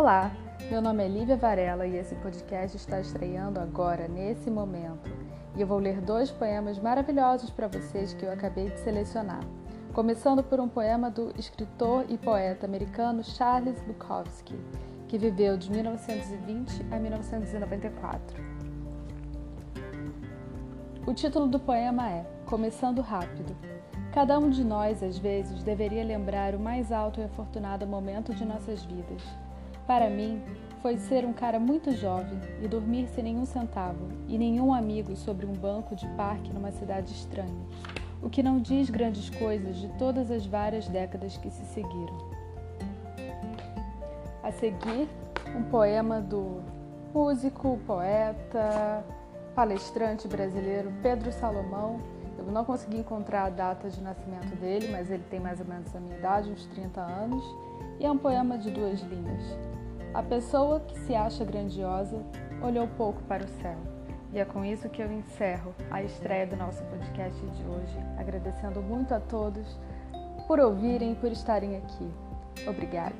Olá, meu nome é Lívia Varela e esse podcast está estreando agora, nesse momento. E eu vou ler dois poemas maravilhosos para vocês que eu acabei de selecionar. Começando por um poema do escritor e poeta americano Charles Bukowski, que viveu de 1920 a 1994. O título do poema é Começando Rápido. Cada um de nós, às vezes, deveria lembrar o mais alto e afortunado momento de nossas vidas para mim, foi ser um cara muito jovem e dormir sem nenhum centavo e nenhum amigo sobre um banco de parque numa cidade estranha, o que não diz grandes coisas de todas as várias décadas que se seguiram. A seguir, um poema do músico, poeta, palestrante brasileiro Pedro Salomão. Eu não consegui encontrar a data de nascimento dele, mas ele tem mais ou menos a minha idade, uns 30 anos, e é um poema de duas linhas. A pessoa que se acha grandiosa olhou pouco para o céu. E é com isso que eu encerro a estreia do nosso podcast de hoje, agradecendo muito a todos por ouvirem e por estarem aqui. Obrigada.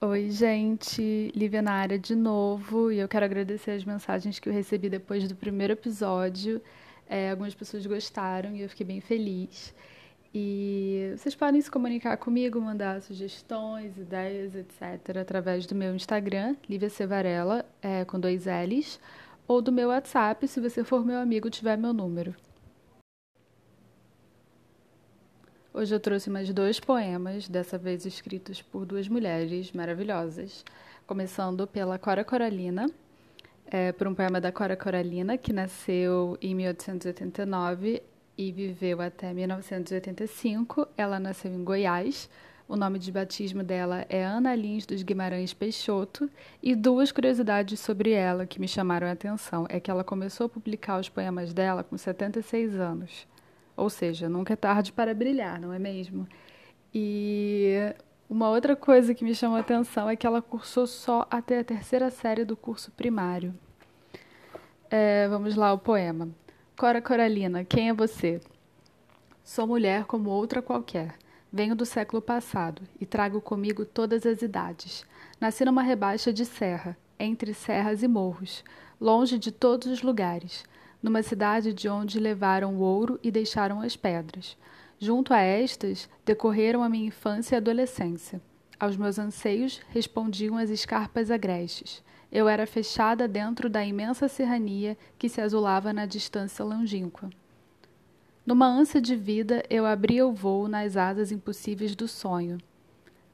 Oi, gente, Lívia na área de novo e eu quero agradecer as mensagens que eu recebi depois do primeiro episódio. É, algumas pessoas gostaram e eu fiquei bem feliz. E vocês podem se comunicar comigo, mandar sugestões, ideias, etc., através do meu Instagram, Lívia Cevarela, é, com dois L's, ou do meu WhatsApp, se você for meu amigo tiver meu número. Hoje eu trouxe mais dois poemas, dessa vez escritos por duas mulheres maravilhosas, começando pela Cora Coralina, é, por um poema da Cora Coralina, que nasceu em 1889 e viveu até 1985. Ela nasceu em Goiás. O nome de batismo dela é Ana Lins dos Guimarães Peixoto. E duas curiosidades sobre ela que me chamaram a atenção é que ela começou a publicar os poemas dela com 76 anos. Ou seja, nunca é tarde para brilhar, não é mesmo? E uma outra coisa que me chamou a atenção é que ela cursou só até a terceira série do curso primário. É, vamos lá, o poema. Cora Coralina, quem é você? Sou mulher como outra qualquer. Venho do século passado e trago comigo todas as idades. Nasci numa rebaixa de serra, entre serras e morros, longe de todos os lugares, numa cidade de onde levaram o ouro e deixaram as pedras. Junto a estas, decorreram a minha infância e adolescência. Aos meus anseios respondiam as escarpas agrestes. Eu era fechada dentro da imensa serrania que se azulava na distância longínqua. Numa ânsia de vida, eu abria o voo nas asas impossíveis do sonho.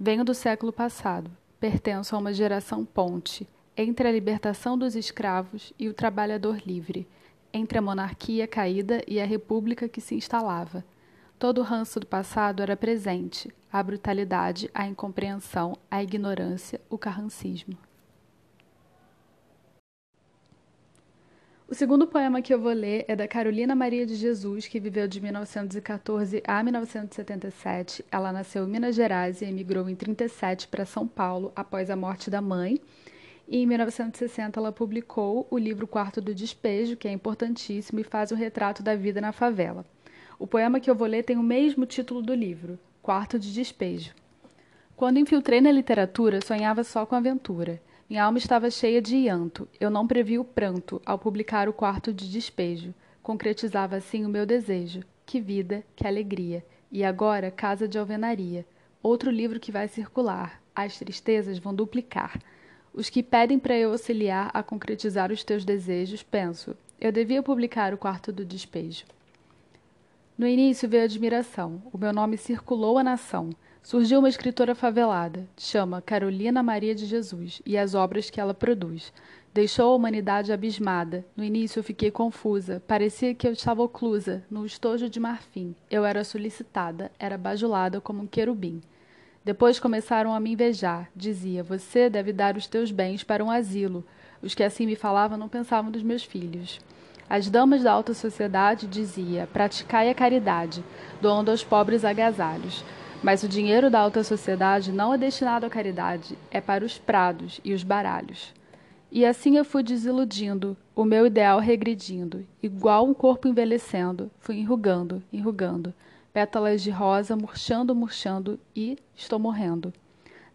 Venho do século passado, pertenço a uma geração ponte entre a libertação dos escravos e o trabalhador livre, entre a monarquia caída e a república que se instalava Todo o ranço do passado era presente, a brutalidade, a incompreensão, a ignorância, o carrancismo. O segundo poema que eu vou ler é da Carolina Maria de Jesus, que viveu de 1914 a 1977. Ela nasceu em Minas Gerais e emigrou em 37 para São Paulo após a morte da mãe. E em 1960 ela publicou o livro Quarto do Despejo, que é importantíssimo e faz um retrato da vida na favela. O poema que eu vou ler tem o mesmo título do livro, Quarto de Despejo. Quando infiltrei na literatura, sonhava só com aventura. Minha alma estava cheia de llanto. Eu não previ o pranto ao publicar o Quarto de Despejo. Concretizava assim o meu desejo. Que vida, que alegria. E agora, Casa de Alvenaria. Outro livro que vai circular. As tristezas vão duplicar. Os que pedem para eu auxiliar a concretizar os teus desejos, penso, eu devia publicar o Quarto do Despejo. No início veio admiração. O meu nome circulou a nação. Surgiu uma escritora favelada, chama Carolina Maria de Jesus, e as obras que ela produz. Deixou a humanidade abismada. No início eu fiquei confusa. Parecia que eu estava oclusa, num estojo de marfim. Eu era solicitada, era bajulada como um querubim. Depois começaram a me invejar. Dizia: Você deve dar os teus bens para um asilo. Os que assim me falavam não pensavam dos meus filhos. As damas da alta sociedade dizia: praticai a caridade, doando aos pobres agasalhos. Mas o dinheiro da alta sociedade não é destinado à caridade, é para os prados e os baralhos. E assim eu fui desiludindo, o meu ideal regredindo, igual um corpo envelhecendo, fui enrugando, enrugando, pétalas de rosa murchando, murchando e estou morrendo.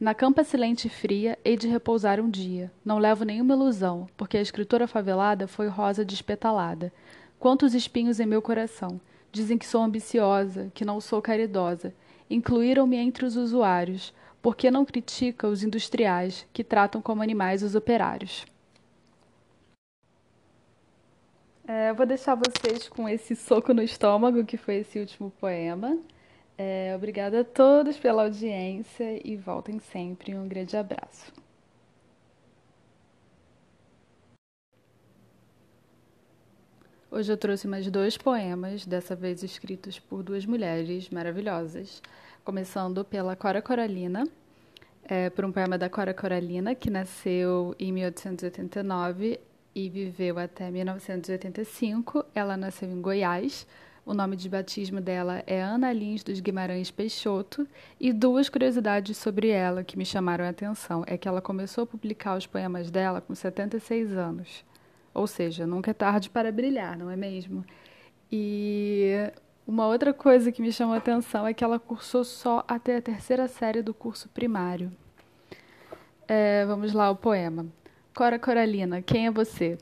Na campa silente e fria, hei de repousar um dia. Não levo nenhuma ilusão, porque a escritora favelada foi rosa despetalada. Quantos espinhos em meu coração! Dizem que sou ambiciosa, que não sou caridosa. Incluíram-me entre os usuários, porque não critica os industriais que tratam como animais os operários. É, vou deixar vocês com esse soco no estômago, que foi esse último poema. É, obrigada a todos pela audiência e voltem sempre. Um grande abraço. Hoje eu trouxe mais dois poemas, dessa vez escritos por duas mulheres maravilhosas começando pela Cora Coralina, é, por um poema da Cora Coralina, que nasceu em 1889 e viveu até 1985. Ela nasceu em Goiás. O nome de batismo dela é Ana Lins dos Guimarães Peixoto. E duas curiosidades sobre ela que me chamaram a atenção é que ela começou a publicar os poemas dela com 76 anos. Ou seja, nunca é tarde para brilhar, não é mesmo? E uma outra coisa que me chamou a atenção é que ela cursou só até a terceira série do curso primário. É, vamos lá, o poema. Cora Coralina, quem é você?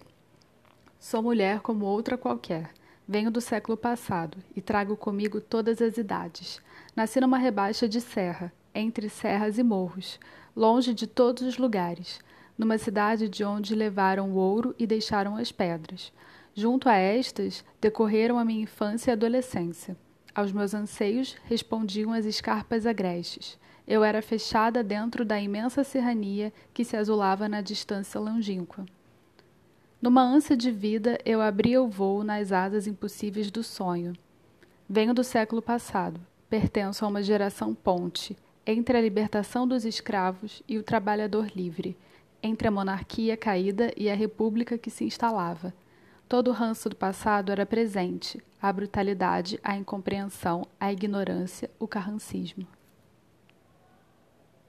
Sou mulher como outra qualquer. Venho do século passado e trago comigo todas as idades. Nasci numa rebaixa de serra, entre serras e morros, longe de todos os lugares, numa cidade de onde levaram o ouro e deixaram as pedras. Junto a estas, decorreram a minha infância e adolescência. Aos meus anseios respondiam as escarpas agrestes. Eu era fechada dentro da imensa serrania que se azulava na distância longínqua. Numa ânsia de vida, eu abria o voo nas asas impossíveis do sonho. Venho do século passado, pertenço a uma geração ponte entre a libertação dos escravos e o trabalhador livre, entre a monarquia caída e a república que se instalava Todo o ranço do passado era presente, a brutalidade, a incompreensão, a ignorância, o carrancismo.